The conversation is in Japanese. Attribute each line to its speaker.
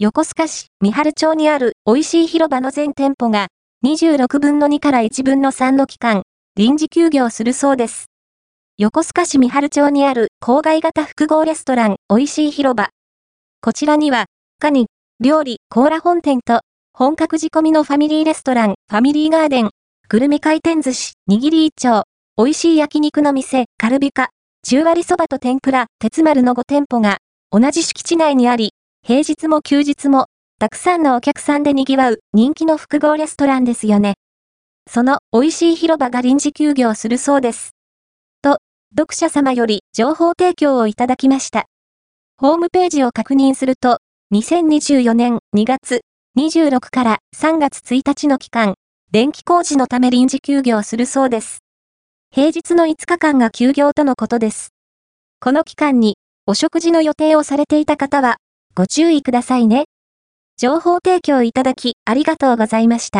Speaker 1: 横須賀市三春町にある美味しい広場の全店舗が26分の2から1分の3の期間、臨時休業するそうです。横須賀市三春町にある郊外型複合レストラン美味しい広場。こちらには、カニ、料理、コーラ本店と、本格仕込みのファミリーレストラン、ファミリーガーデン、グルメ回転寿司、握り一丁、美味しい焼肉の店、カルビカ、中割そばと天ぷら、鉄丸の5店舗が、同じ敷地内にあり、平日も休日も、たくさんのお客さんで賑わう人気の複合レストランですよね。その美味しい広場が臨時休業するそうです。と、読者様より情報提供をいただきました。ホームページを確認すると、2024年2月26から3月1日の期間、電気工事のため臨時休業するそうです。平日の5日間が休業とのことです。この期間にお食事の予定をされていた方はご注意くださいね。情報提供いただきありがとうございました。